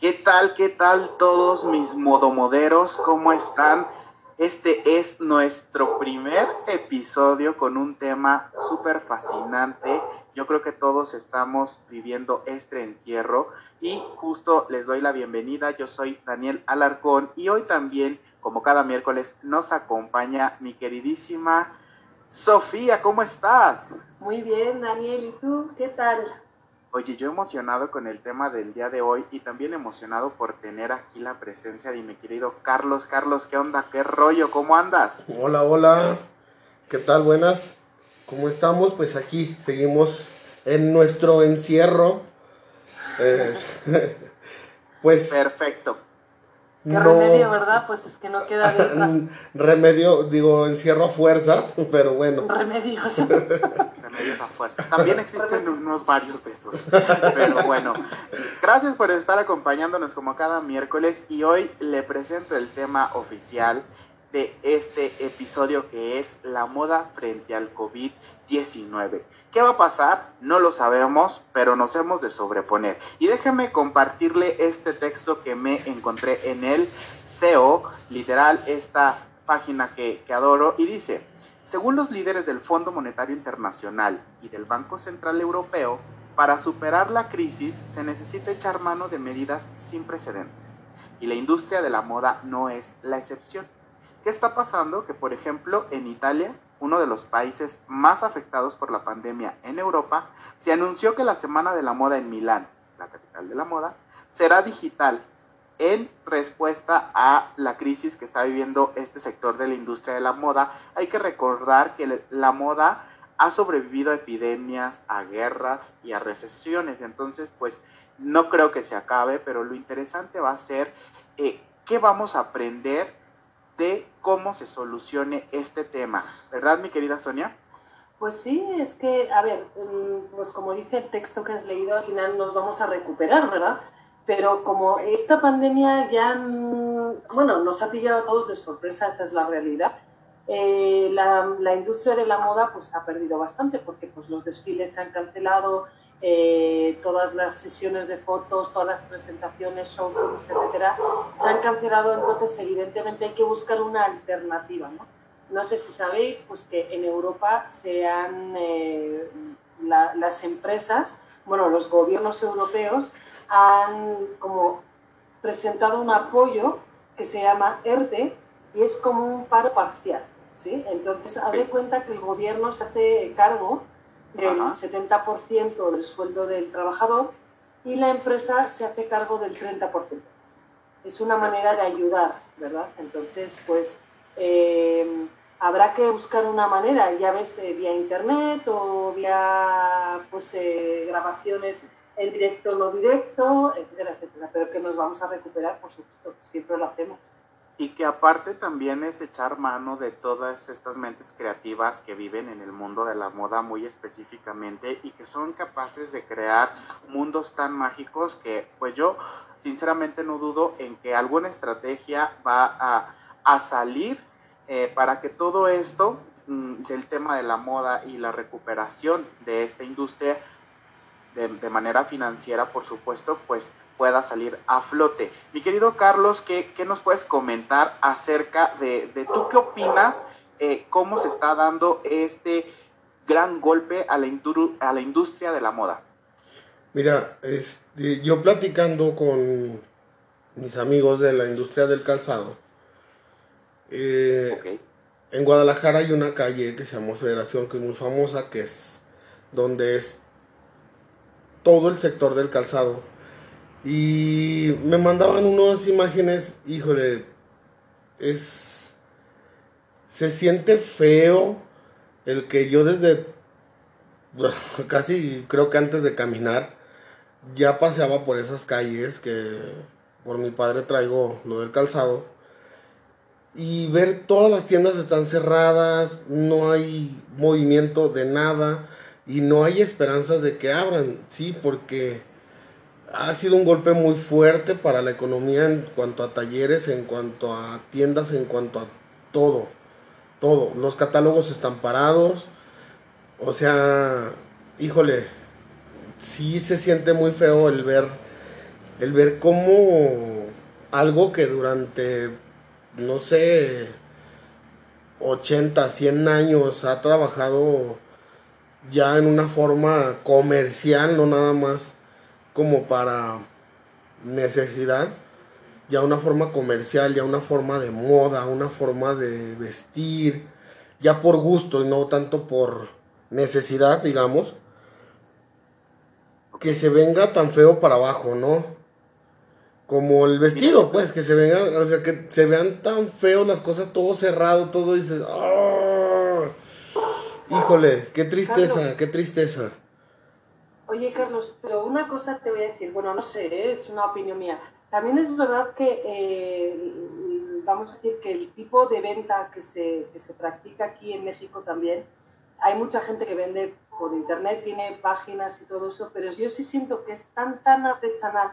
¿Qué tal, qué tal todos mis modomoderos? ¿Cómo están? Este es nuestro primer episodio con un tema súper fascinante. Yo creo que todos estamos viviendo este encierro y justo les doy la bienvenida. Yo soy Daniel Alarcón y hoy también, como cada miércoles, nos acompaña mi queridísima Sofía. ¿Cómo estás? Muy bien, Daniel. ¿Y tú? ¿Qué tal? Oye, yo emocionado con el tema del día de hoy y también emocionado por tener aquí la presencia de mi querido Carlos. Carlos, ¿qué onda? ¿Qué rollo? ¿Cómo andas? Hola, hola. ¿Qué tal? Buenas. ¿Cómo estamos? Pues aquí seguimos en nuestro encierro. Eh, pues. Perfecto. ¿Qué remedio, verdad? Pues es que no queda de Remedio, digo, encierro a fuerzas, pero bueno. Remedios. Remedios a fuerzas. También existen unos varios de esos. Pero bueno, gracias por estar acompañándonos como cada miércoles y hoy le presento el tema oficial de este episodio que es la moda frente al COVID-19. ¿Qué va a pasar? No lo sabemos, pero nos hemos de sobreponer. Y déjeme compartirle este texto que me encontré en el SEO, literal, esta página que, que adoro, y dice, según los líderes del Fondo Monetario Internacional y del Banco Central Europeo, para superar la crisis se necesita echar mano de medidas sin precedentes. Y la industria de la moda no es la excepción. ¿Qué está pasando? Que, por ejemplo, en Italia uno de los países más afectados por la pandemia en Europa, se anunció que la Semana de la Moda en Milán, la capital de la moda, será digital en respuesta a la crisis que está viviendo este sector de la industria de la moda. Hay que recordar que la moda ha sobrevivido a epidemias, a guerras y a recesiones. Entonces, pues no creo que se acabe, pero lo interesante va a ser eh, qué vamos a aprender de cómo se solucione este tema, ¿verdad, mi querida Sonia? Pues sí, es que, a ver, mm, pues como dice el texto que has leído, al final nos vamos a recuperar, ¿verdad? Pero como esta pandemia ya, bueno, nos ha pillado a todos de sorpresa, esa es la realidad, eh, la, la, industria de la moda pues ha perdido bastante porque pues los desfiles se han cancelado, eh, todas las sesiones de fotos, todas las presentaciones, showrooms, etcétera, se han cancelado, entonces evidentemente hay que buscar una alternativa, ¿no? No sé si sabéis, pues que en Europa se han, eh, las empresas, bueno, los gobiernos europeos han como presentado un apoyo que se llama ERTE y es como un paro parcial, ¿sí? Entonces, haz de cuenta que el gobierno se hace cargo del 70% del sueldo del trabajador y la empresa se hace cargo del 30%. Es una manera de ayudar, ¿verdad? Entonces, pues eh, habrá que buscar una manera, ya ves, eh, vía internet o vía pues, eh, grabaciones en directo o no directo, etcétera, etcétera. Pero que nos vamos a recuperar, por supuesto, siempre lo hacemos y que aparte también es echar mano de todas estas mentes creativas que viven en el mundo de la moda muy específicamente y que son capaces de crear mundos tan mágicos que pues yo sinceramente no dudo en que alguna estrategia va a, salir eh, para que todo esto mm, del tema de la moda y la recuperación de esta industria de, de manera financiera por supuesto pues pueda salir a flote. Mi querido Carlos, ¿qué, nos puedes comentar acerca de, tú qué opinas, eh, cómo se está dando este gran golpe a la, a la industria de la moda? Mira, este, yo platicando con mis amigos de la industria del calzado, eh, en Guadalajara hay una calle que se llama Federación, que es muy famosa, que es donde es todo el sector del calzado y me mandaban unas imágenes, híjole, es... Se siente feo el que yo desde casi creo que antes de caminar ya paseaba por esas calles que por mi padre traigo lo del calzado. Y ver todas las tiendas están cerradas, no hay movimiento de nada y no hay esperanzas de que abran, sí, porque ha sido un golpe muy fuerte para la economía en cuanto a talleres, en cuanto a tiendas, en cuanto a todo. Todo. Los catálogos están parados. O sea, híjole, sí se siente muy feo el ver el ver cómo algo que durante, no sé, 80, 100 años ha trabajado ya en una forma comercial, no nada más como para necesidad, ya una forma comercial, ya una forma de moda, una forma de vestir, ya por gusto y no tanto por necesidad, digamos, que se venga tan feo para abajo, ¿no? Como el vestido, pues, que se venga, o sea, que se vean tan feos las cosas, todo cerrado, todo dices, ¡ah! Híjole, qué tristeza, qué tristeza. Oye, Carlos, pero una cosa te voy a decir, bueno, no sé, ¿eh? es una opinión mía. También es verdad que, eh, vamos a decir, que el tipo de venta que se, que se practica aquí en México también, hay mucha gente que vende por internet, tiene páginas y todo eso, pero yo sí siento que es tan, tan artesanal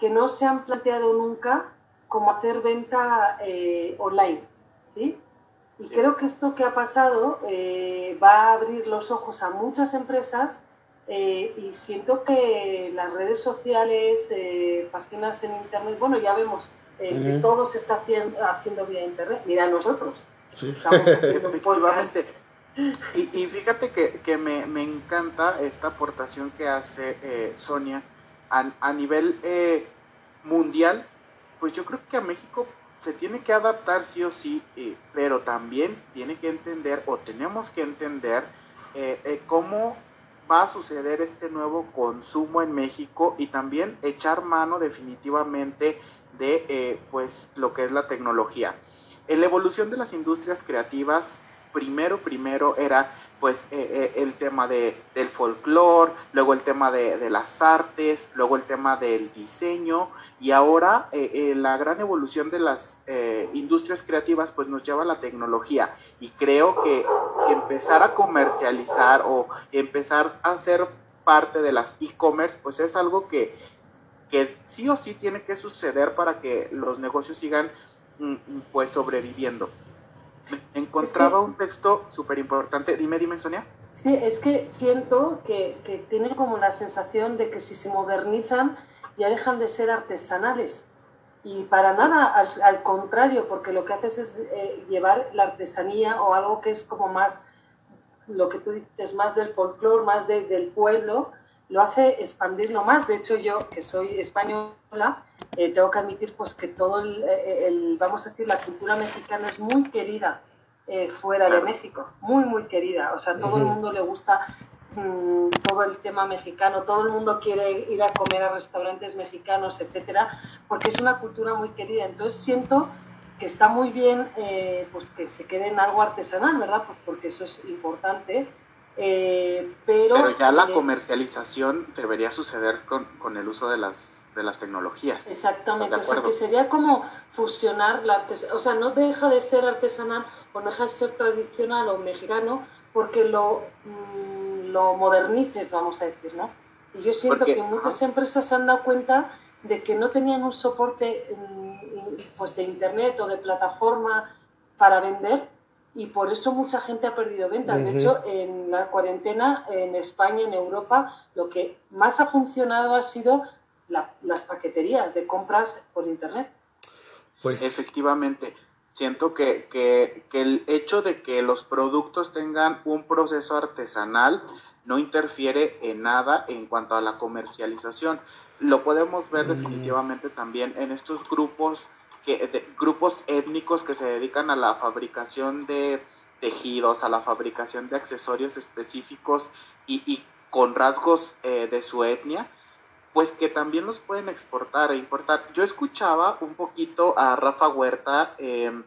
que no se han planteado nunca como hacer venta eh, online, ¿sí? Y creo que esto que ha pasado eh, va a abrir los ojos a muchas empresas eh, y siento que las redes sociales, páginas en internet, bueno, ya vemos que todo se está haciendo, haciendo vía internet. Mira, nosotros sí. estamos haciendo podcast y, fíjate que, me, encanta esta aportación que hace eh, Sonia a, nivel eh, mundial. Pues yo creo que a México se tiene que adaptar sí o sí, eh, pero también tiene que entender o tenemos que entender cómo va a suceder este nuevo consumo en México y también echar mano definitivamente de pues lo que es la tecnología. En la evolución de las industrias creativas primero, primero era pues eh, eh, el tema de, del folclore, luego el tema de, las artes, luego el tema del diseño y ahora eh, la gran evolución de las industrias creativas pues nos lleva a la tecnología. Y creo que empezar a comercializar o empezar a ser parte de las e-commerce pues es algo que, que sí o sí tiene que suceder para que los negocios sigan mm, pues sobreviviendo encontraba un texto súper importante. Dime, dime, Sonia. Sí, es que siento que, que tiene como la sensación de que si se modernizan ya dejan de ser artesanales. Y para nada, al, contrario, porque lo que haces es eh, llevar la artesanía o algo que es como más, lo que tú dices, más del folclore, más del pueblo, lo hace expandirlo más. De hecho, yo, que soy española, eh, tengo que admitir pues, que todo eh, el, vamos a decir, la cultura mexicana es muy querida eh, fuera de México, muy, muy querida. O sea, todo el mundo le gusta mm, todo el tema mexicano, todo el mundo quiere ir a comer a restaurantes mexicanos, etcétera, porque es una cultura muy querida. Entonces siento que está muy bien pues que se quede en algo artesanal, ¿verdad? Pues porque eso es importante eh, pero, ya la comercialización debería suceder con, el uso de las, de las tecnologías. Exactamente, o sea que sería como fusionar la o sea, no deja de ser artesanal o no deja de ser tradicional o mexicano porque lo, mm, lo modernices, vamos a decir, ¿no? Y yo siento que muchas empresas se han dado cuenta de que no tenían un soporte mm, pues de internet o de plataforma para vender y por eso mucha gente ha perdido ventas. De hecho, en la cuarentena en España, en Europa, lo que más ha funcionado ha sido las paqueterías de compras por Internet. Pues efectivamente, siento que, que, que, el hecho de que los productos tengan un proceso artesanal no interfiere en nada en cuanto a la comercialización. Lo podemos ver definitivamente también en estos grupos que, grupos étnicos que se dedican a la fabricación de tejidos, a la fabricación de accesorios específicos y, con rasgos eh, de su etnia, pues que también los pueden exportar e importar. Yo escuchaba un poquito a Rafa Huerta em,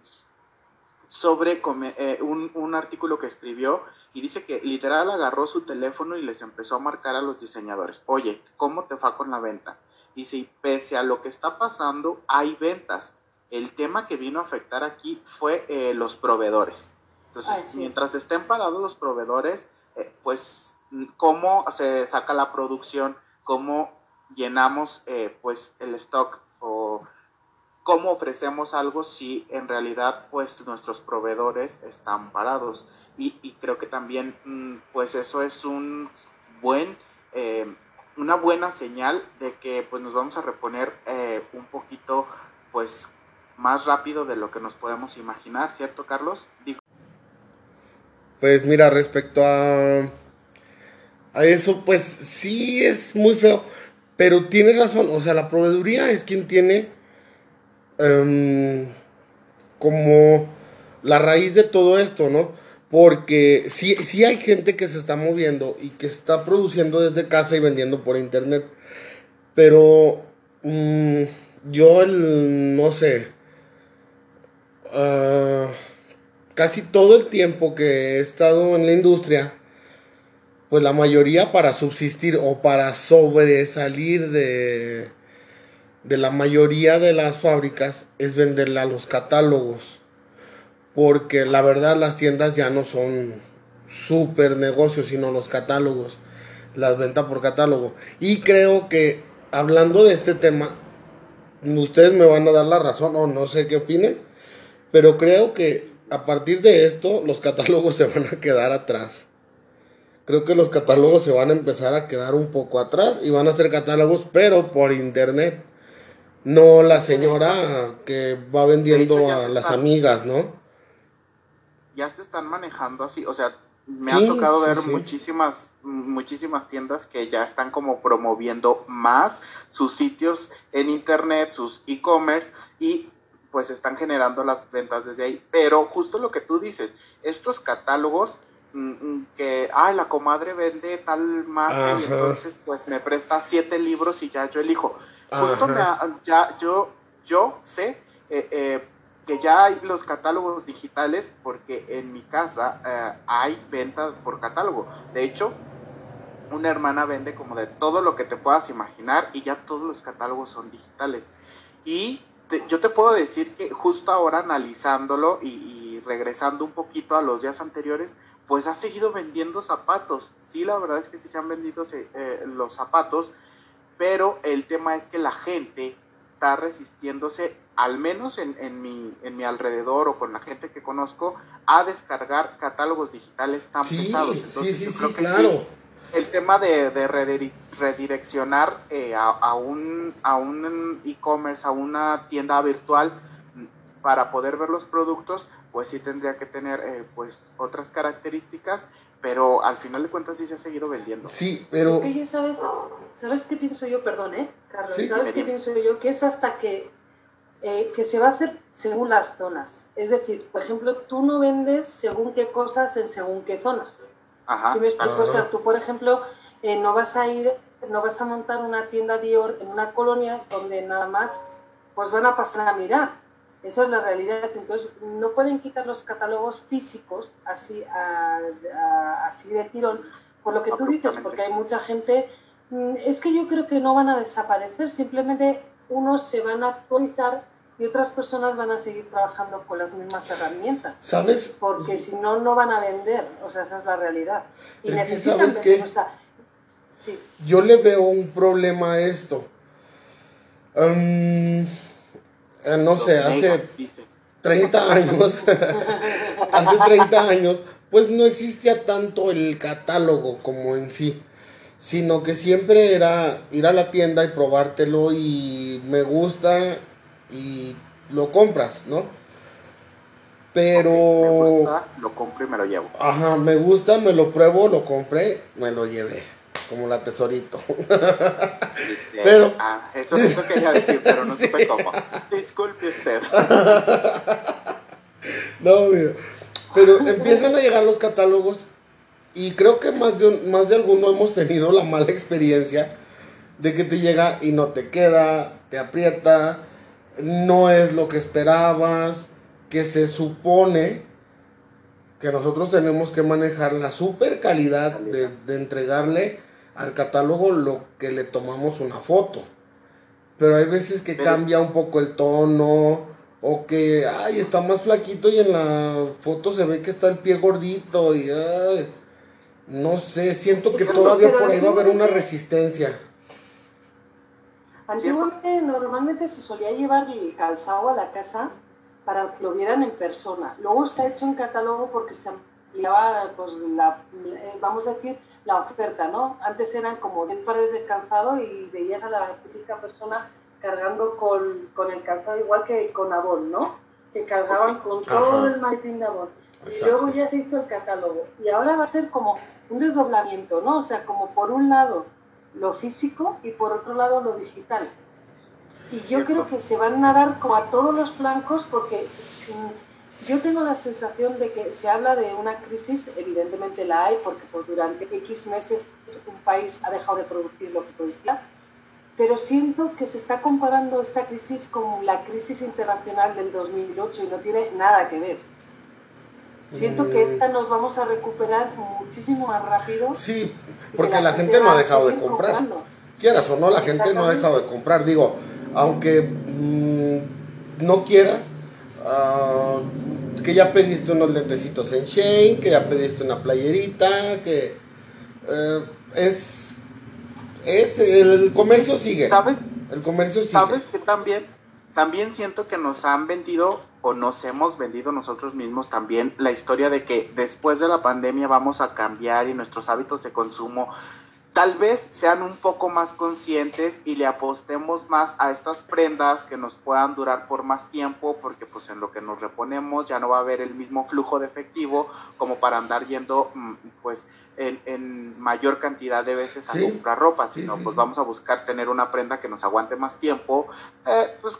sobre eh, un, artículo que escribió y dice que literal agarró su teléfono y les empezó a marcar a los diseñadores, oye, ¿cómo te va con la venta? Dice, y pese a lo que está pasando, hay ventas el tema que vino a afectar aquí fue eh, los proveedores. Entonces, mientras estén parados los proveedores, eh, pues cómo se saca la producción, cómo llenamos eh, pues el stock o cómo ofrecemos algo si en realidad pues nuestros proveedores están parados. Y, creo que también mm, pues eso es un buen una buena señal de que pues nos vamos a reponer eh, un poquito pues más rápido de lo que nos podemos imaginar, ¿cierto Carlos? Pues mira, respecto a, a eso, pues sí es muy feo, pero tienes razón, o sea, la proveeduría es quien tiene em, como la raíz de todo esto, ¿no? Porque sí, sí hay gente que se está moviendo y que está produciendo desde casa y vendiendo por internet. Pero mm, yo, el, no sé, uh, casi todo el tiempo que he estado en la industria, pues la mayoría para subsistir o para sobresalir de, de la mayoría de las fábricas es venderle a los catálogos porque la verdad las tiendas ya no son super negocios, sino los catálogos, las ventas por catálogo. Y creo que hablando de este tema, ustedes me van a dar la razón o no sé qué opinen, pero creo que a partir de esto los catálogos se van a quedar atrás. Creo que los catálogos se van a empezar a quedar un poco atrás y van a ser catálogos, pero por internet. No la señora que va vendiendo a las amigas, ¿no? ya se están manejando así, o sea, me ha tocado ver muchísimas muchísimas tiendas que ya están como promoviendo más sus sitios en internet, sus e-commerce y pues están generando las ventas desde ahí. Pero justo lo que tú dices, estos catálogos mm, mm, que, ay, la comadre vende tal marca y entonces pues me presta siete libros y ya yo elijo. Justo me ya yo, yo sé eh, eh, que ya hay los catálogos digitales porque en mi casa eh, hay ventas por catálogo. De hecho, una hermana vende como de todo lo que te puedas imaginar y ya todos los catálogos son digitales. Y yo te puedo decir que justo ahora analizándolo y, regresando un poquito a los días anteriores, pues ha seguido vendiendo zapatos. Sí, la verdad es que sí se han vendido eh, los zapatos, pero el tema es que la gente está resistiéndose, al menos en, en, mi, en mi alrededor o con la gente que conozco, a descargar catálogos digitales tan pesados. sí, sí, sí, claro. el tema de, de redireccionar eh, a, un a un e-commerce, a una tienda virtual para poder ver los productos, pues sí tendría que tener eh, pues otras características pero al final de cuentas sí se ha seguido vendiendo. Sí, pero... Es que yo, ¿sabes, ¿sabes qué pienso yo? Perdón, ¿eh, Carlos? ¿Sabes qué pienso yo? Que es hasta que, eh, que se va a hacer según las zonas. Es decir, por ejemplo, tú no vendes según qué cosas en según qué zonas. Ajá. ¿Sí me explico? O sea, tú, por ejemplo, eh, no vas a ir, no vas a montar una tienda Dior en una colonia donde nada más pues van a pasar a mirar esa es la realidad. Entonces, no pueden quitar los catálogos físicos así, así de tirón, por lo que tú dices, porque hay mucha gente. Mm, es que yo creo que no van a desaparecer, simplemente unos se van a actualizar y otras personas van a seguir trabajando con las mismas herramientas. ¿Sabes? Porque si no, no van a vender. O sea, esa es la realidad. Y necesitan que ¿sabes sí. Yo le veo un problema a esto. Eh, no sé, hace 30 años, hace 30 años, pues no existía tanto el catálogo como en sí, sino que siempre era ir a la tienda y probártelo y me gusta y lo compras, ¿no? Pero... me gusta, lo compro y me lo llevo. Ajá, me gusta, me lo pruebo, lo compré, me lo llevé como la tesorito. pero. Ah, eso, eso quería decir, pero no supe cómo. Disculpe usted. no, mira. Pero empiezan a llegar los catálogos y creo que más de, más de alguno hemos tenido la mala experiencia de que te llega y no te queda, te aprieta, no es lo que esperabas, que se supone que nosotros tenemos que manejar la super calidad de, de entregarle al catálogo lo que le tomamos una foto. Pero hay veces que cambia un poco el tono o que, ay, está más flaquito y en la foto se ve que está el pie gordito y, no sé, siento que todavía por ahí va a haber una resistencia. Antiguamente normalmente se solía llevar el calzado a la casa para que lo vieran en persona. Luego se ha hecho en catálogo porque se han ampliaba, pues, la, eh, vamos a decir, la oferta, ¿no? Antes eran como 10 pares de calzado y veías a la típica persona cargando con, con el calzado igual que con Avon, ¿no? Que cargaban con todo el maletín de Avon. Y luego ya se hizo el catálogo. Y ahora va a ser como un desdoblamiento, ¿no? O sea, como por un lado lo físico y por otro lado lo digital. Y yo creo que se van a dar como a todos los flancos porque mm, yo tengo la sensación de que se habla de una crisis, evidentemente la hay, porque pues durante X meses un país ha dejado de producir lo que producía, pero siento que se está comparando esta crisis con la crisis internacional del 2008 y no tiene nada que ver. Siento que mm. esta nos vamos a recuperar muchísimo más rápido. Sí, porque la, gente, no ha dejado de comprar. Quieras o no, la gente no ha dejado de comprar. Digo, aunque mm, no quieras, ah, que ya pediste unos lentecitos en Shane, que ya pediste una playerita, que eh, es, es, el comercio sigue. ¿Sabes? El comercio sigue. ¿Sabes que también, también siento que nos han vendido o nos hemos vendido nosotros mismos también la historia de que después de la pandemia vamos a cambiar y nuestros hábitos de consumo tal vez sean un poco más conscientes y le apostemos más a estas prendas que nos puedan durar por más tiempo, porque pues en lo que nos reponemos ya no va a haber el mismo flujo de efectivo como para andar yendo mm, pues en, mayor cantidad de veces a comprar ropa, sino pues vamos a buscar tener una prenda que nos aguante más tiempo, eh, pues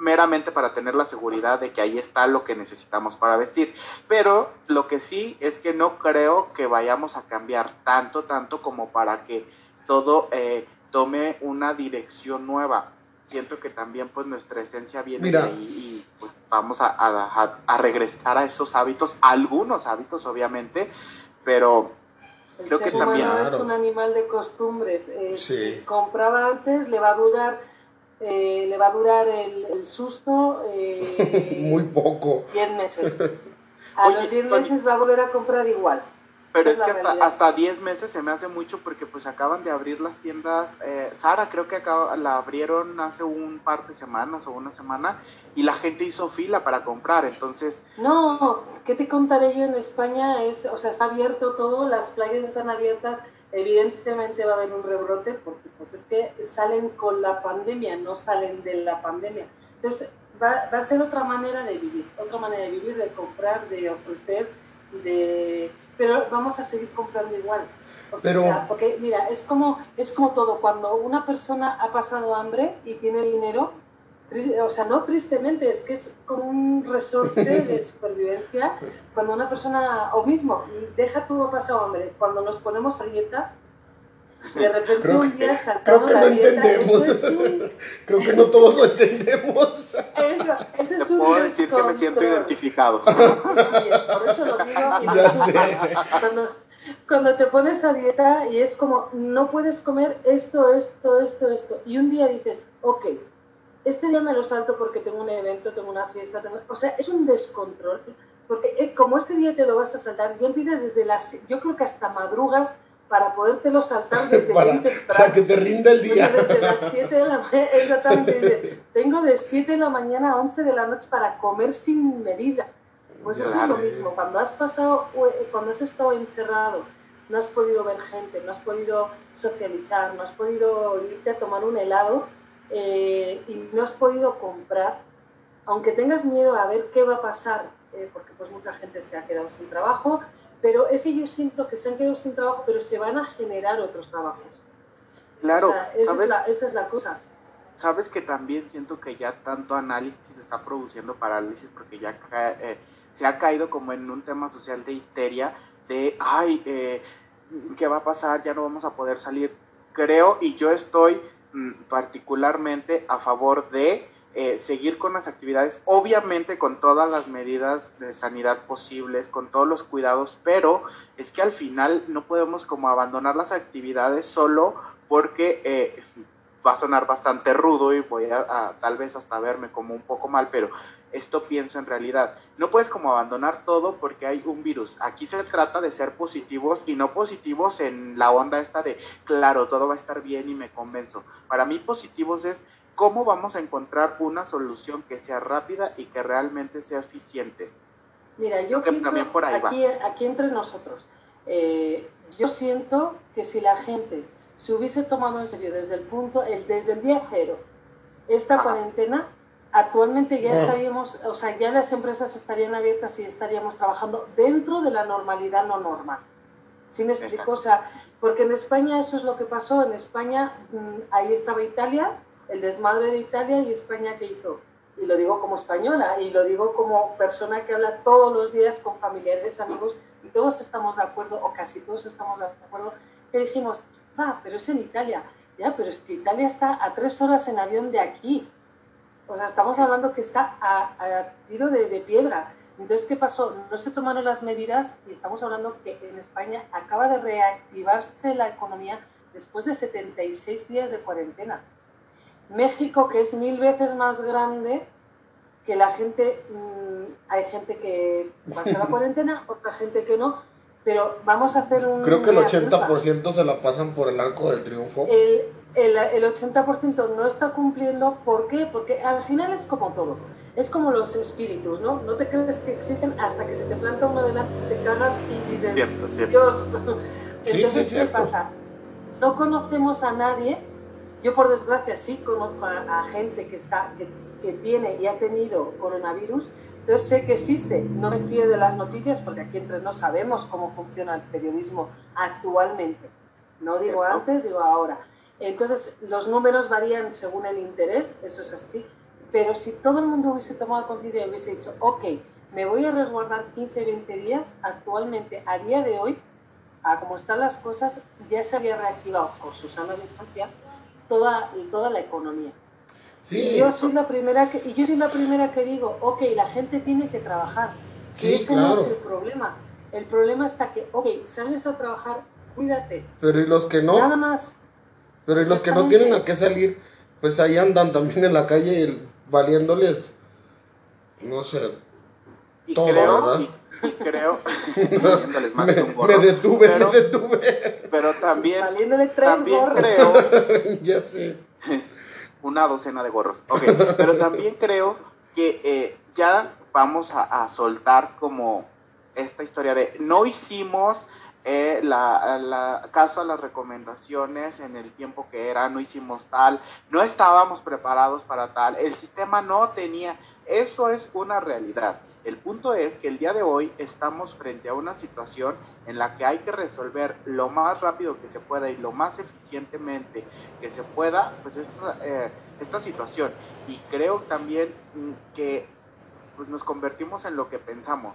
meramente para tener la seguridad de que ahí está lo que necesitamos para vestir. Pero lo que sí es que no creo que vayamos a cambiar tanto, tanto como para que todo eh, tome una dirección nueva. Siento que también pues nuestra esencia viene de ahí y pues vamos a, regresar a esos hábitos, algunos hábitos obviamente, pero creo que también... es un animal de costumbres. Eh, si compraba antes le va a durar eh, le va a durar el, susto eh, muy poco. 10 meses. A los 10 meses va a volver a comprar igual. Pero es, que hasta, 10 meses se me hace mucho porque pues acaban de abrir las tiendas. Eh, Sara creo que acaba, la abrieron hace un par de semanas o una semana y la gente hizo fila para comprar, entonces... No, ¿qué te contaré yo en España? Es, o sea, está abierto todo, las playas están abiertas evidentemente va a haber un rebrote porque pues es que salen con la pandemia, no salen de la pandemia. Entonces va, va, a ser otra manera de vivir, otra manera de vivir, de comprar, de ofrecer, de... pero vamos a seguir comprando igual. pero... porque mira, es como, es como todo, cuando una persona ha pasado hambre y tiene dinero, o sea, no tristemente, es que es como un resorte de supervivencia cuando una persona, o mismo, deja todo pasado, hombre, cuando nos ponemos a dieta, de repente un día saltamos creo que no entendemos. creo que no todos lo entendemos. Eso, eso es Te puedo decir que me siento identificado. por eso lo digo. Ya sé. Cuando, cuando te pones a dieta y es como, no puedes comer esto, esto, esto, esto, y un día dices, ok, este día me lo salto porque tengo un evento, tengo una fiesta, o sea, es un descontrol, porque eh, como ese día te lo vas a saltar, bien pides desde las, yo creo que hasta madrugas para podértelo saltar desde para, para que te rinda el día. Desde las 7 de la mañana, exactamente, tengo de 7 de la mañana a 11 de la noche para comer sin medida. Pues esto es lo mismo, cuando has pasado, eh, cuando has estado encerrado, no has podido ver gente, no has podido socializar, no has podido irte a tomar un helado, eh, y no has podido comprar, aunque tengas miedo a ver qué va a pasar, eh, porque pues mucha gente se ha quedado sin trabajo, pero es que yo siento que se han quedado sin trabajo, pero se van a generar otros trabajos. Claro, esa, es la, esa es la cosa. Sabes que también siento que ya tanto análisis está produciendo parálisis porque ya eh, se ha caído como en un tema social de histeria, de, ay, ¿qué va a pasar? Ya no vamos a poder salir. Creo y yo estoy particularmente a favor de eh, seguir con las actividades, obviamente con todas las medidas de sanidad posibles, con todos los cuidados, pero es que al final no podemos como abandonar las actividades solo porque eh, va a sonar bastante rudo y voy a, tal vez hasta verme como un poco mal, pero esto pienso en realidad. No puedes como abandonar todo porque hay un virus. Aquí se trata de ser positivos y no positivos en la onda esta de, claro, todo va a estar bien y me convenzo. Para mí positivos es cómo vamos a encontrar una solución que sea rápida y que realmente sea eficiente. Mira, yo que también por ahí va. aquí, aquí entre nosotros, eh, yo siento que si la gente se hubiese tomado en serio desde el punto, el, desde el día cero, esta Ajá. cuarentena, actualmente ya estaríamos, o sea, ya las empresas estarían abiertas y estaríamos trabajando dentro de la normalidad no normal. ¿Sí me explico? O sea, porque en España eso es lo que pasó. En España, mm, ahí estaba Italia, el desmadre de Italia y España que hizo. Y lo digo como española y lo digo como persona que habla todos los días con familiares, amigos, y todos estamos de acuerdo, o casi todos estamos de acuerdo, que dijimos, ah, pero es en Italia. Ya, pero es que Italia está a tres horas en avión de aquí. O sea, estamos hablando que está a, a tiro de, de piedra. Entonces, ¿qué pasó? No se tomaron las medidas y estamos hablando que en España acaba de reactivarse la economía después de 76 días de cuarentena. México, que es mil veces más grande, que la gente, mm, hay gente que pasa la cuarentena, otra gente que no, pero vamos a hacer un... Creo que el mea culpa. 80% se la pasan por el arco del triunfo. El, el, el 80% no está cumpliendo, ¿por qué? Porque al final es como todo, es como los espíritus, ¿no? No te crees que existen hasta que se te planta uno delante, te cagas y dices, Cierto, cierto. Dios. Sí, Entonces, sí, ¿qué cierto. pasa? No conocemos a nadie, yo por desgracia sí conozco a, a gente que, está, que, que tiene y ha tenido coronavirus, entonces sé que existe, no me fío de las noticias porque aquí entre no sabemos cómo funciona el periodismo actualmente. No digo antes, digo ahora. Entonces, los números varían según el interés, eso es así, pero si todo el mundo hubiese tomado conciencia y hubiese dicho, ok, me voy a resguardar 15, 20 días, actualmente, a día de hoy, a como están las cosas, ya se había reactivado con su sana distancia toda, toda la economía. Sí, Y yo soy la primera que, y yo soy la primera que digo, ok, la gente tiene que trabajar. Sí, ese no es el problema. El problema está que, ok, sales a trabajar, cuídate. pero y los que no, Nada más. Pero y los que no tienen a qué salir, pues ahí andan también en la calle el- valiéndoles, no sé, Y Todo, creo, ¿verdad? y, y creo, poniéndoles más me, que un me gorro, detuve, pero, me detuve, pero también, Valiéndole tres también gorros. creo, ya sé. una docena de gorros, ok, pero también creo que eh, ya vamos a, a soltar como esta historia de no hicimos eh, la, caso a las recomendaciones en el tiempo que era, no hicimos tal, no estábamos preparados para tal, el sistema no tenía, eso es una realidad. El punto es que el día de hoy estamos frente a una situación en la que hay que resolver lo más rápido que se pueda y lo más eficientemente que se pueda, pues esta, eh, esta situación. Y creo también mm, que pues, nos convertimos en lo que pensamos.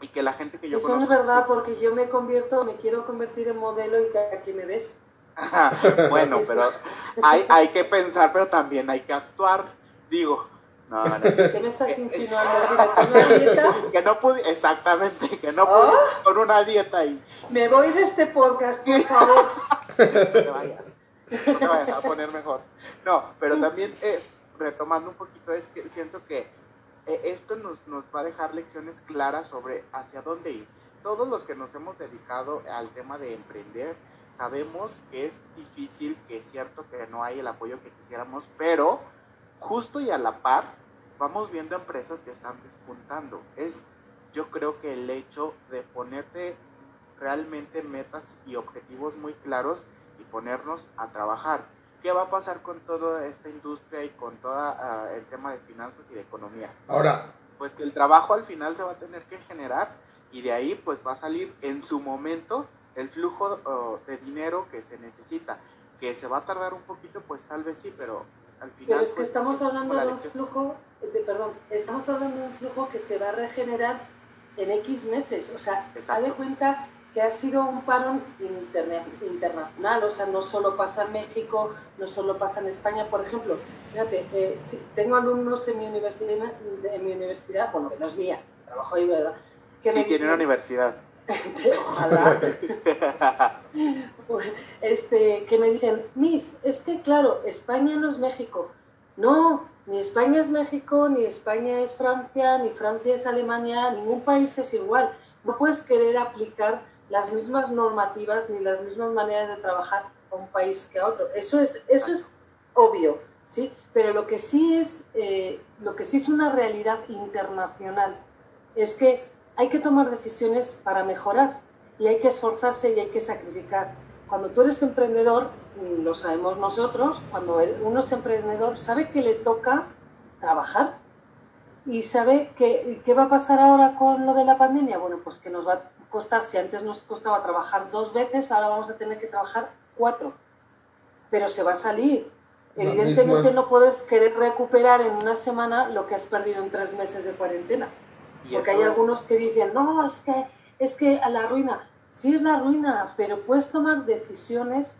Y que la gente que yo Eso no es conozco... verdad porque yo me convierto, me quiero convertir en modelo y que aquí me ves. bueno, pero hay, hay que pensar, pero también hay que actuar. Digo, no, no. ¿Qué me estás insinuando? Mira, con una dieta, que no pude, exactamente, que no pude con una dieta y me voy de este podcast, por favor. no te vayas, no te vayas a poner mejor. No, pero también eh, retomando un poquito, es que siento que eh, esto nos, nos va a dejar lecciones claras sobre hacia dónde ir. Todos los que nos hemos dedicado al tema de emprender, sabemos que es difícil, que es cierto que no hay el apoyo que quisiéramos, pero justo y a la par vamos viendo empresas que están despuntando. Es yo creo que el hecho de ponerte realmente metas y objetivos muy claros y ponernos a trabajar. ¿Qué va a pasar con toda esta industria y con todo el tema de finanzas y de economía? Ahora, Pues que el trabajo al final se va a tener que generar y de ahí pues va a salir en su momento el flujo oh, de dinero que se necesita. Que se va a tardar un poquito, pues tal vez sí, pero al final... Pero es que pues, estamos hablando la de un flujo, de, perdón, estamos hablando de un flujo que se va a regenerar en X meses. O sea, Exacto. haz de cuenta que ha sido un parón interne- internacional, o sea, no solo pasa en México, no solo pasa en España, por ejemplo, fíjate, eh, si- tengo alumnos en mi universidad, en mi universidad, bueno, que no es mía, trabajo ahí, ¿verdad? Que Sí, tiene una universidad. ojalá, este, que me dicen, Miss, es que claro, España no es México. No, ni España es México, ni España es Francia, ni Francia es Alemania, ningún país es igual. No puedes querer aplicar las mismas normativas ni las mismas maneras de trabajar a un país que a otro. Eso es, eso es obvio, ¿sí? Pero lo que sí es, eh, lo que sí es una realidad internacional es que hay que tomar decisiones para mejorar y hay que esforzarse y hay que sacrificar. Cuando tú eres emprendedor, mm, lo sabemos nosotros, cuando uno es emprendedor, sabe que le toca trabajar y sabe que, qué va a pasar ahora con lo de la pandemia. Bueno, pues que nos va costar, si antes nos costaba trabajar dos veces, ahora vamos a tener que trabajar cuatro. Pero se va a salir. Evidentemente no puedes querer recuperar en una semana lo que has perdido en tres meses de cuarentena. Porque hay algunos que dicen, no, es que, es que a la ruina. Sí es la ruina, pero puedes tomar decisiones,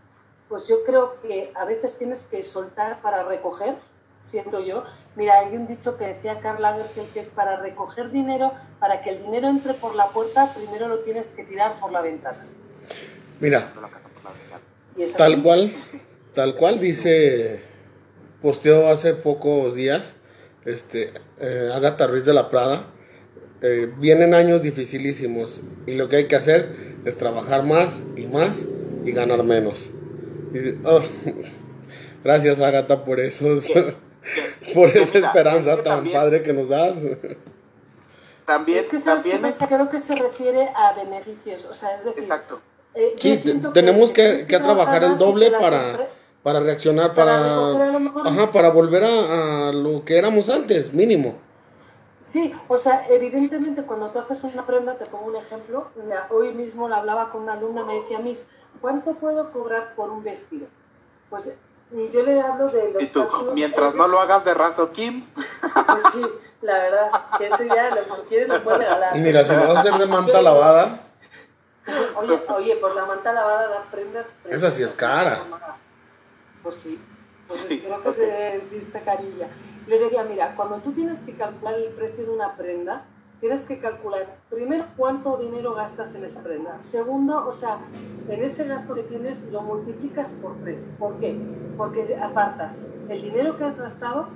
pues yo creo que a veces tienes que soltar para recoger, siento yo. Mira, hay un dicho que decía Karl Lagerfeld que es para recoger dinero, para que el dinero entre por la puerta, primero lo tienes que tirar por la ventana. Mira, tal cual, tal cual dice, posteó hace pocos días, este, eh, Agatha Ruiz de la Prada, eh, vienen años dificilísimos y lo que hay que hacer es trabajar más y más y ganar menos. Oh, gracias Agatha por esos, por esa esperanza tan padre que nos das. También, es que, también creo que se refiere a beneficios, o sea, es decir, Exacto. Eh, sí, tenemos que, que, trabajar el doble para, para reaccionar, para, ajá, para volver a, a lo que éramos antes, mínimo. Sí, o sea, evidentemente cuando tú haces una prenda, te pongo un ejemplo, hoy mismo la hablaba con una alumna, me decía, Miss, ¿cuánto puedo cobrar por un vestido? Pues yo le hablo de los... ¿Y tú, mientras no lo hagas de raso Kim? Pues sí, la verdad, que eso ya, lo que quieren lo puede regalar. Mira, si vas a hacer de manta lavada... Oye, oye, por la manta lavada das prendas... Esa sí es cara. Pues sí, pues creo que sí está carilla. Le decía, mira, cuando tú tienes que calcular el precio de una prenda, tienes que calcular primero cuánto dinero gastas en esa prenda. Segundo, o sea, en ese gasto que tienes lo multiplicas por tres. ¿Por qué? Porque apartas el dinero que has gastado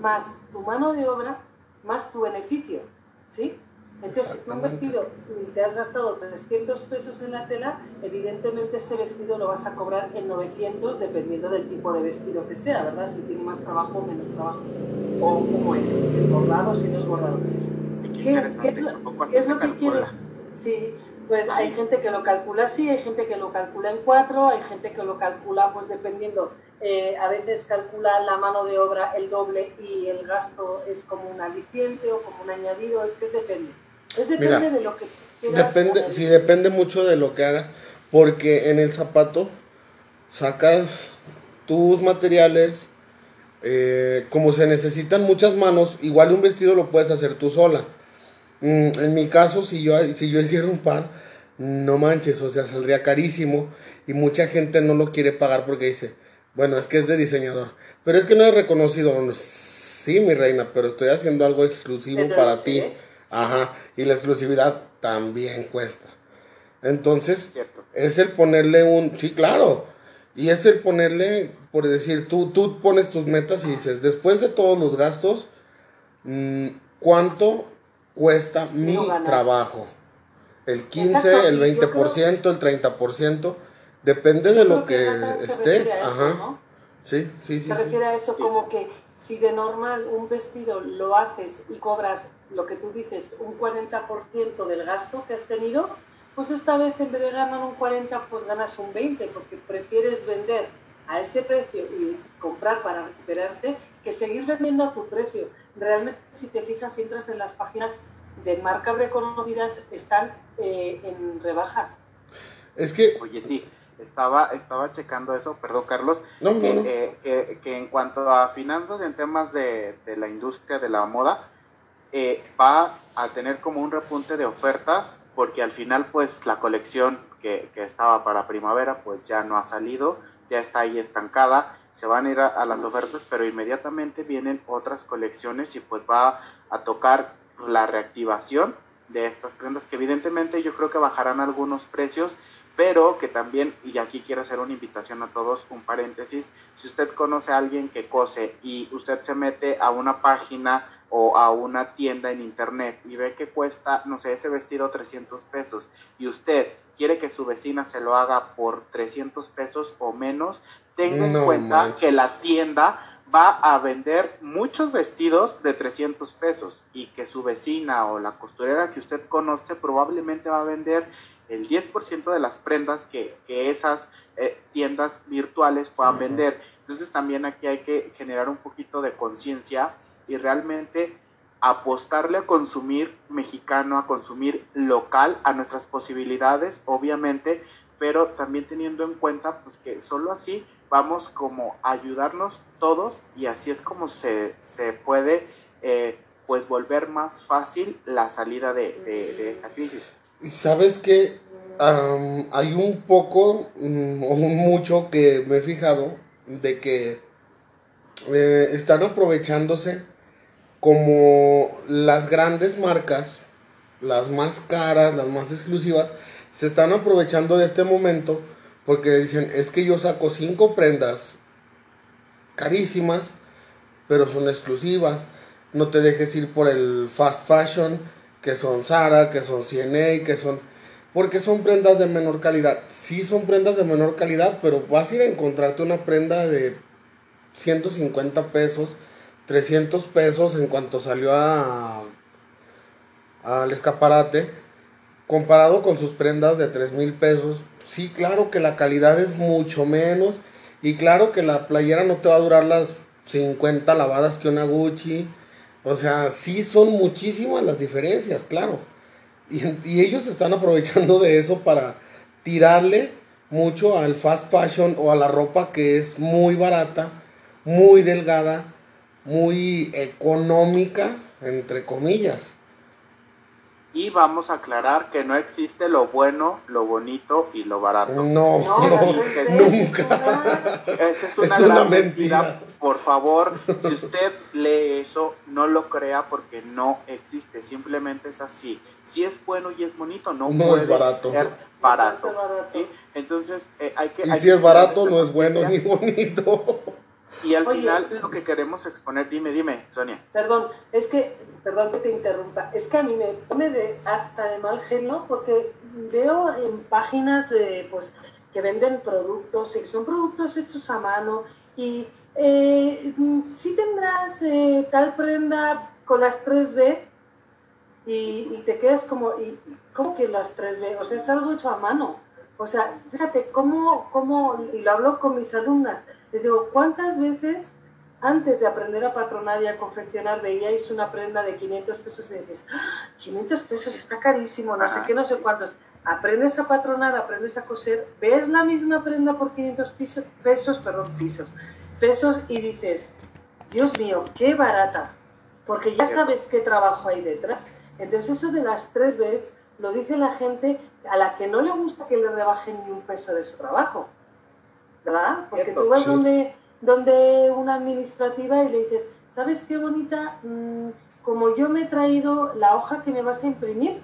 más tu mano de obra más tu beneficio. ¿Sí? Entonces, si tú un vestido te has gastado 300 pesos en la tela, evidentemente ese vestido lo vas a cobrar en 900 dependiendo del tipo de vestido que sea, ¿verdad? Si tiene más trabajo o menos trabajo. O cómo es, si es bordado o si no es bordado. ¿Qué, es lo, que quiere? Sí, pues hay gente que lo calcula así, hay gente que lo calcula en cuatro, hay gente que lo calcula pues dependiendo, eh, a veces calcula la mano de obra el doble y el gasto es como un aliciente o como un añadido, es que es depende. Es depende de lo que Depende, sí, depende mucho de lo que hagas, porque en el zapato sacas tus materiales, eh, como se necesitan muchas manos, igual un vestido lo puedes hacer tú sola. Mm, en mi caso, si yo, si yo hiciera un par, no manches, o sea, saldría carísimo y mucha gente no lo quiere pagar porque dice, bueno, es que es de diseñador, pero es que no es reconocido. Sí, mi reina, pero estoy haciendo algo exclusivo para ti. Ajá, y la exclusividad también cuesta. Entonces, es el ponerle un, sí, claro, y es el ponerle, por decir, tú, tú pones tus metas y dices, después de todos los gastos, mm, ¿cuánto cuesta mi trabajo? El 15, el 20%, el 30%, depende de lo que, estés. Ajá. Sí, sí, sí. Se refiere a eso como que si de normal un vestido lo haces y cobras lo que tú dices, un 40% del gasto que has tenido, pues esta vez en vez de ganar un 40, pues ganas un 20, porque prefieres vender a ese precio y comprar para recuperarte que seguir vendiendo a tu precio. Realmente, si te fijas, si entras en las páginas de marcas reconocidas, están eh, en rebajas. Es que... Oye, sí, estaba, estaba checando eso, perdón Carlos, que, que, en cuanto a finanzas en temas de, de la industria de la moda, eh, va a tener como un repunte de ofertas porque al final pues la colección que, que, estaba para primavera pues ya no ha salido, ya está ahí estancada, se van a ir a, las ofertas pero inmediatamente vienen otras colecciones y pues va a tocar la reactivación de estas prendas que evidentemente yo creo que bajarán algunos precios pero que también, y aquí quiero hacer una invitación a todos, un paréntesis, si usted conoce a alguien que cose y usted se mete a una página o a una tienda en internet y ve que cuesta, no sé, ese vestido 300 pesos y usted quiere que su vecina se lo haga por 300 pesos o menos, tenga en cuenta que la tienda va a vender muchos vestidos de 300 pesos y que su vecina o la costurera que usted conoce probablemente va a vender el 10% de las prendas que, esas eh, tiendas virtuales puedan vender. Entonces también aquí hay que generar un poquito de conciencia y realmente apostarle a consumir mexicano, a consumir local, a nuestras posibilidades, obviamente, pero también teniendo en cuenta pues que solo así vamos como a ayudarnos todos y así es como se, se puede eh, pues volver más fácil la salida de, esta crisis. Sabes que hay un poco mm, o mucho que me he fijado de que eh, están aprovechándose como las grandes marcas, las más caras, las más exclusivas, se están aprovechando de este momento porque dicen, es que yo saco cinco prendas carísimas, pero son exclusivas. No te dejes ir por el fast fashion, que son Zara, que son CNA, que son... Porque son prendas de menor calidad. Sí son prendas de menor calidad, pero vas a ir a encontrarte una prenda de 150 pesos, 300 pesos en cuanto salió a, al escaparate, comparado con sus prendas de 3 mil pesos. Sí, claro que la calidad es mucho menos y claro que la playera no te va a durar las 50 lavadas que una Gucci. O sea, sí son muchísimas las diferencias, claro. Y, y ellos están aprovechando de eso para tirarle mucho al fast fashion o a la ropa que es muy barata, muy delgada, muy económica, entre comillas. Y vamos a aclarar que no existe lo bueno, lo bonito y lo barato. No, no, nunca. Esa es una, gran mentira. Por favor, si usted lee eso, no lo crea porque no existe. Simplemente es así. Si es bueno y es bonito, no, puede es barato. ser barato. Entonces, eh, hay que... Y si es barato, no es bueno ni bonito. Y al final lo que queremos exponer, dime, dime, Sonia. Perdón, es que, perdón que te interrumpa, es que a mí me pone de, hasta de mal genio porque veo en páginas de, pues, que venden productos y que son productos hechos a mano y eh, si tendrás eh, tal prenda con las 3B y, te quedas como, y, ¿cómo que las 3B? O sea, es algo hecho a mano. O sea, fíjate cómo, cómo, y lo hablo con mis alumnas, les digo, ¿cuántas veces antes de aprender a patronar y a confeccionar veíais una prenda de 500 pesos y dices, 500 ¡Ah! pesos está carísimo, no sé qué, no sé cuántos? Aprendes a patronar, aprendes a coser, ves la misma prenda por 500 pesos, perdón, pisos, pesos y dices, Dios mío, qué barata, porque ya sabes qué trabajo hay detrás. Entonces eso de las tres veces lo dice la gente a la que no le gusta que le rebajen ni un peso de su trabajo. ¿verdad? Porque tú vas donde, donde una administrativa y le dices, ¿sabes qué bonita? Mm, como yo me he traído la hoja que me vas a imprimir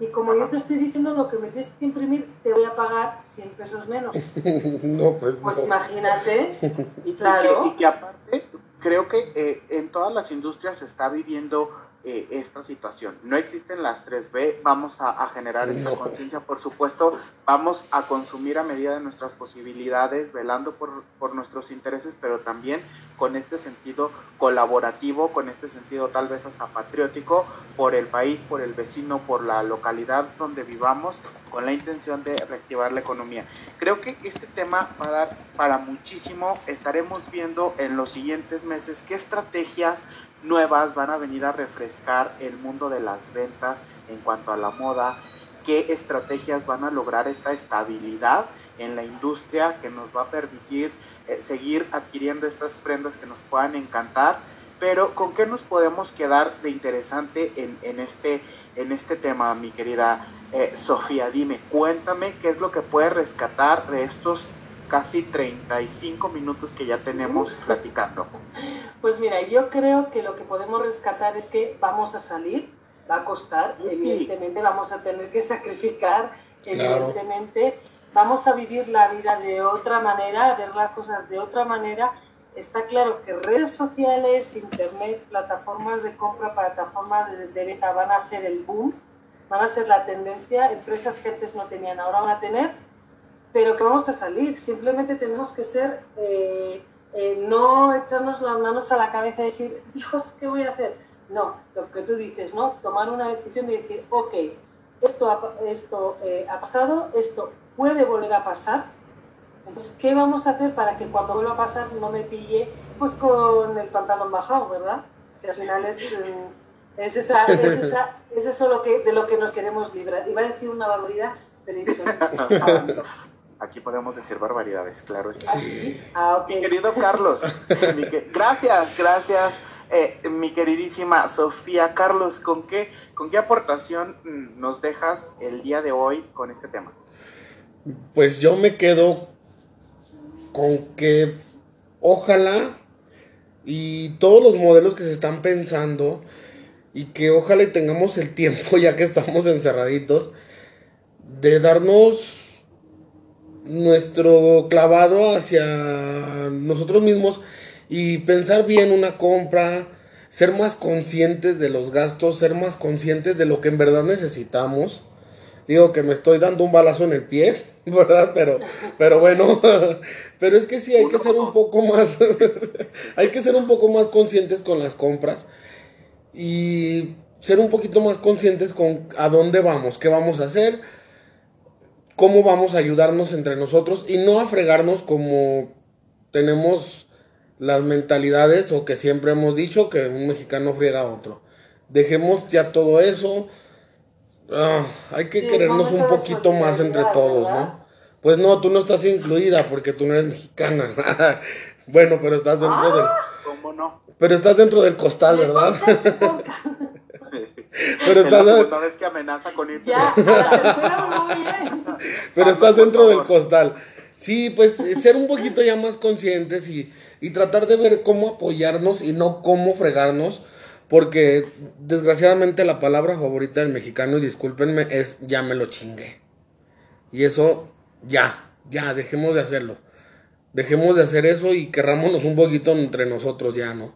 y como yo te estoy diciendo lo que me tienes que imprimir, te voy a pagar 100 pesos menos. no, pues, pues imagínate. y, claro. y, que, aparte, creo que eh, en todas las industrias se está viviendo eh, esta situación. No existen las 3B, vamos a, generar esta conciencia, por supuesto, vamos a consumir a medida de nuestras posibilidades, velando por, por, nuestros intereses, pero también con este sentido colaborativo, con este sentido tal vez hasta patriótico, por el país, por el vecino, por la localidad donde vivamos, con la intención de reactivar la economía. Creo que este tema va a dar para muchísimo, estaremos viendo en los siguientes meses qué estrategias nuevas van a venir a refrescar el mundo de las ventas en cuanto a la moda, qué estrategias van a lograr esta estabilidad en la industria que nos va a permitir eh, seguir adquiriendo estas prendas que nos puedan encantar, pero con qué nos podemos quedar de interesante en, este, en este tema, mi querida eh, Sofía, dime, cuéntame qué es lo que puede rescatar de estos casi 35 minutos que ya tenemos platicando. Pues mira, yo creo que lo que podemos rescatar es que vamos a salir, va a costar, evidentemente vamos a tener que sacrificar, evidentemente. Vamos a vivir la vida de otra manera, a ver las cosas de otra manera. Está claro que redes sociales, internet, plataformas de compra, plataformas de, de venta van a ser el boom, van a ser la tendencia, empresas que antes no tenían ahora van a tener pero que vamos a salir. Simplemente tenemos que ser, eh, eh, no echarnos las manos a la cabeza y decir, hijos, ¿qué voy a hacer? No, lo que tú dices, ¿no? Tomar una decisión y decir, ok, esto ha, esto, eh, ha pasado, esto puede volver a pasar, entonces, ¿qué vamos a hacer para que cuando vuelva a pasar no me pille pues con el pantalón bajado, ¿verdad? Que al final es, es, esa, es, esa, es eso lo que, de lo que nos queremos librar. Iba a decir una barbaridad, pero he dicho... Aquí podemos decir barbaridades, claro. Sí. Ah, Mi querido Carlos, gracias, gracias. Eh, mi queridísima Sofía, Carlos, ¿con qué, ¿con qué aportación mm, nos dejas el día de hoy con este tema? Pues yo me quedo con que ojalá y todos los modelos que se están pensando y que ojalá y tengamos el tiempo ya que estamos encerraditos de darnos nuestro clavado hacia nosotros mismos y pensar bien una compra, ser más conscientes de los gastos, ser más conscientes de lo que en verdad necesitamos. Digo que me estoy dando un balazo en el pie, ¿verdad? Pero, pero bueno, pero es que sí hay que ser un poco más, hay que ser un poco más conscientes con las compras y ser un poquito más conscientes con a dónde vamos, qué vamos a hacer cómo vamos a ayudarnos entre nosotros y no a fregarnos como tenemos las mentalidades o que siempre hemos dicho que un mexicano friega a otro. Dejemos ya todo eso. Ah, hay que querernos un poquito más entre todos, ¿no? Pues no, tú no estás incluida porque tú no eres mexicana. bueno, pero estás dentro del... ¿Cómo no? Pero estás dentro del costal, ¿verdad? Pero estás. La vez que amenaza con irse. Pero estás dentro del costal. Sí, pues eh, ser un poquito ya más conscientes y, y tratar de ver cómo apoyarnos y no cómo fregarnos. Porque desgraciadamente la palabra favorita del mexicano, y discúlpenme, es ya me lo chingué. Y eso, ya, ya, dejemos de hacerlo. Dejemos de hacer eso y querrámonos un poquito entre nosotros ya, ¿no?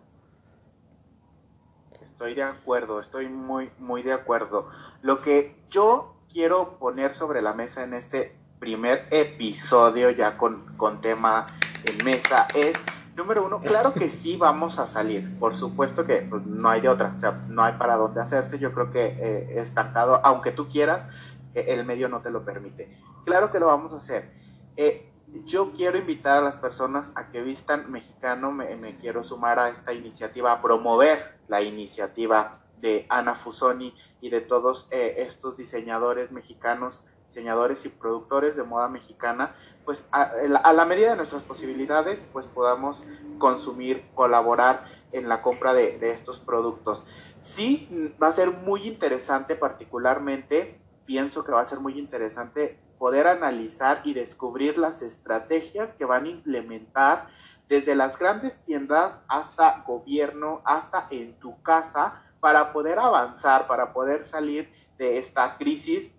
Estoy de acuerdo, estoy muy, muy de acuerdo. Lo que yo quiero poner sobre la mesa en este primer episodio, ya con, con tema en mesa, es, número uno, claro que sí vamos a salir. Por supuesto que pues, no hay de otra, o sea, no hay para dónde hacerse. Yo creo que eh, estancado, aunque tú quieras, eh, el medio no te lo permite. Claro que lo vamos a hacer. Eh, yo quiero invitar a las personas a que vistan mexicano, me, quiero sumar a esta iniciativa, a promover la iniciativa de Ana Fusoni y de todos eh, estos diseñadores mexicanos, diseñadores y productores de moda mexicana, pues a, la medida de nuestras posibilidades, pues podamos consumir, colaborar en la compra de, de estos productos. Sí, va a ser muy interesante particularmente, pienso que va a ser muy interesante poder analizar y descubrir las estrategias que van a implementar desde las grandes tiendas hasta gobierno, hasta en tu casa, para poder avanzar, para poder salir de esta crisis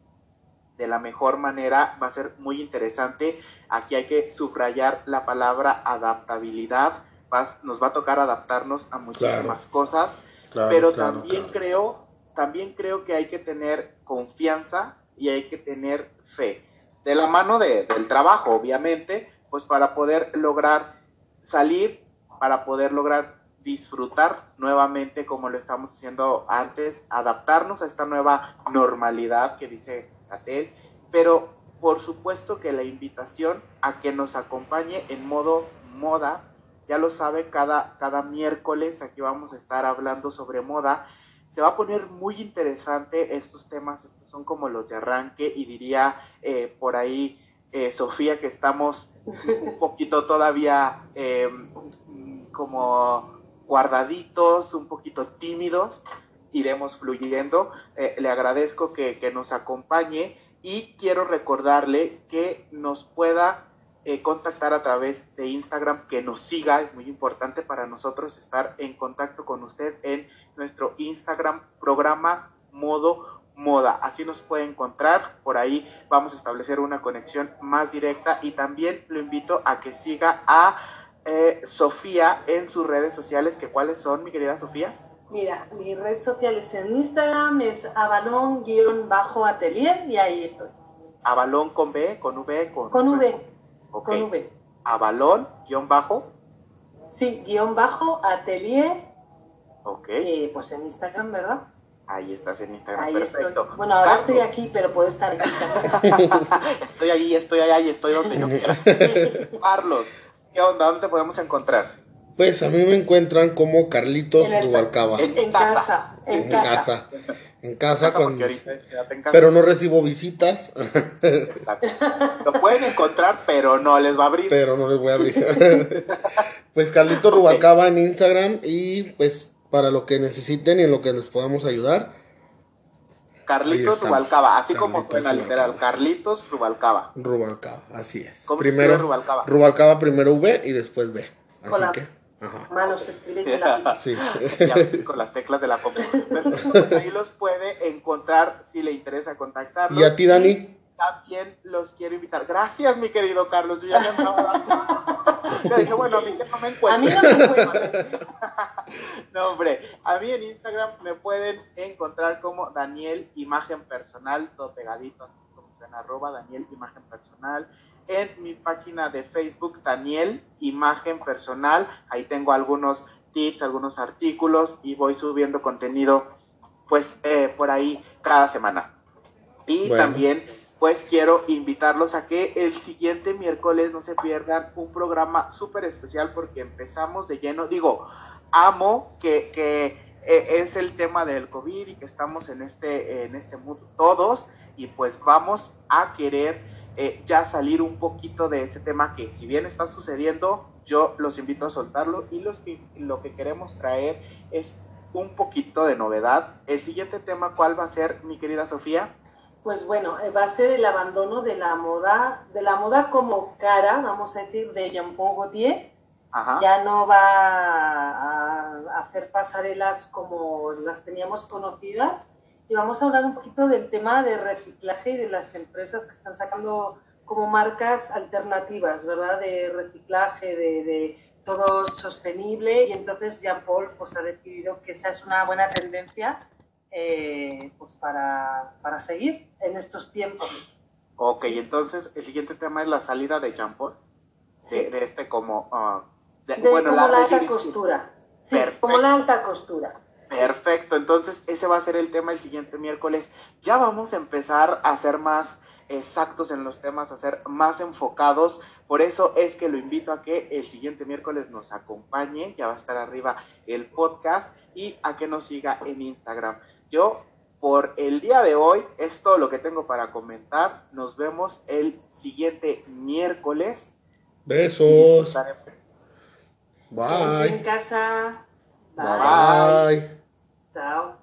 de la mejor manera. Va a ser muy interesante. Aquí hay que subrayar la palabra adaptabilidad. nos va a tocar adaptarnos a muchísimas cosas, pero también creo, también creo que hay que tener confianza y hay que tener fe de la mano de, del trabajo, obviamente, pues para poder lograr salir, para poder lograr disfrutar nuevamente como lo estamos haciendo antes, adaptarnos a esta nueva normalidad que dice Catel, pero por supuesto que la invitación a que nos acompañe en modo moda, ya lo sabe, cada, cada miércoles aquí vamos a estar hablando sobre moda se va a poner muy interesante estos temas, estos son como los de arranque y diría eh, por ahí eh, Sofía que estamos un poquito todavía eh, como guardaditos, un poquito tímidos, iremos fluyendo. le agradezco que, que nos acompañe y quiero recordarle que nos pueda eh, contactar a través de Instagram, que nos siga, es muy importante para nosotros estar en contacto con usted en nuestro Instagram programa Modo Moda. Así nos puede encontrar, por ahí vamos a establecer una conexión más directa y también lo invito a que siga a eh, Sofía en sus redes sociales, que cuáles son, mi querida Sofía. Mira, mis redes sociales en Instagram es avalón-atelier y ahí estoy. Avalón con B, con V, con, con V. Ok. Avalón, guion bajo. Sí, guion bajo, atelier, Ok, eh, pues en Instagram, ¿verdad? ahí estás en Instagram, Ahí perfecto. estoy. Bueno, ahora estoy aquí, pero puedo estar aquí. Estoy ahí, estoy allá y estoy donde yo quiera. Carlos, ¿qué onda? ¿Dónde te podemos encontrar? Pues a mí me encuentran como Carlitos En Rubalcaba. en- En casa, en En casa. Casa. En casa Casa, con... porque ahorita quédate en casa. Pero no recibo visitas, Exacto. Lo pueden encontrar, pero no les va a abrir. pero no les voy a abrir. pues Carlitos Rubalcaba en Instagram y pues para lo que necesiten y en lo que les podamos ayudar. Carlitos. Rubalcaba, así como suena literal, Rubalcaba. Carlitos Rubalcaba. Rubalcaba, así es. ¿Cómo se primero Rubalcaba? Rubalcaba primero V y después B. Así Con la- que, ajá. Manos se escribe con la Sí. Y a veces con las teclas de la compu. Perfecto, pues ahí los puede encontrar si le interesa contactarlos. ¿Y a ti, Dani? También los quiero invitar. Gracias, mi querido Carlos. Yo ya me andaba dando. Yo dije, bueno, a mí que no me A mí encuentro. no me encuentran. No, hombre, a mí en Instagram me pueden encontrar como Daniel Imagen Personal, todo pegadito, así como suena, arroba Daniel Imagen Personal. En mi página de Facebook, Daniel Imagen Personal, ahí tengo algunos tips, algunos artículos y voy subiendo contenido, pues, eh, por ahí cada semana. Y Bueno. también pues quiero invitarlos a que el siguiente miércoles no se pierdan un programa súper especial porque empezamos de lleno. Digo, amo que, que eh, es el tema del COVID y que estamos en este, en este mood todos y pues vamos a querer eh, ya salir un poquito de ese tema que si bien está sucediendo, yo los invito a soltarlo y los que, lo que queremos traer es un poquito de novedad. El siguiente tema, ¿cuál va a ser, mi querida Sofía? Pues bueno, eh, va a ser el abandono de la moda, de la moda como cara, vamos a decir, de Jean Paul Gaultier. Ajá. Ya no va a hacer pasarelas como las teníamos conocidas. Y vamos a hablar un poquito del tema de reciclaje y de las empresas que están sacando como marcas alternativas, ¿verdad? De reciclaje, de, de todo sostenible. Y entonces Jean Paul pues, ha decidido que esa es una buena tendencia eh, pues para, para seguir en estos tiempos. Ok, entonces el siguiente tema es la salida de Jean Paul. Sí. De, de este como... ah, de- De bueno, como la, alta redirec- costura. Sí, Perfecto. como la alta costura. Perfecto, entonces ese va a ser el tema el siguiente miércoles. Ya vamos a empezar a ser más exactos en los temas, a ser más enfocados. Por eso es que lo invito a que el siguiente miércoles nos acompañe. Ya va a estar arriba el podcast y a que nos siga en Instagram. Yo, por el día de hoy, es todo lo que tengo para comentar. Nos vemos el siguiente miércoles. Besos. Quédense en Bye. casa. Bye. Bye. Bye. Tchau.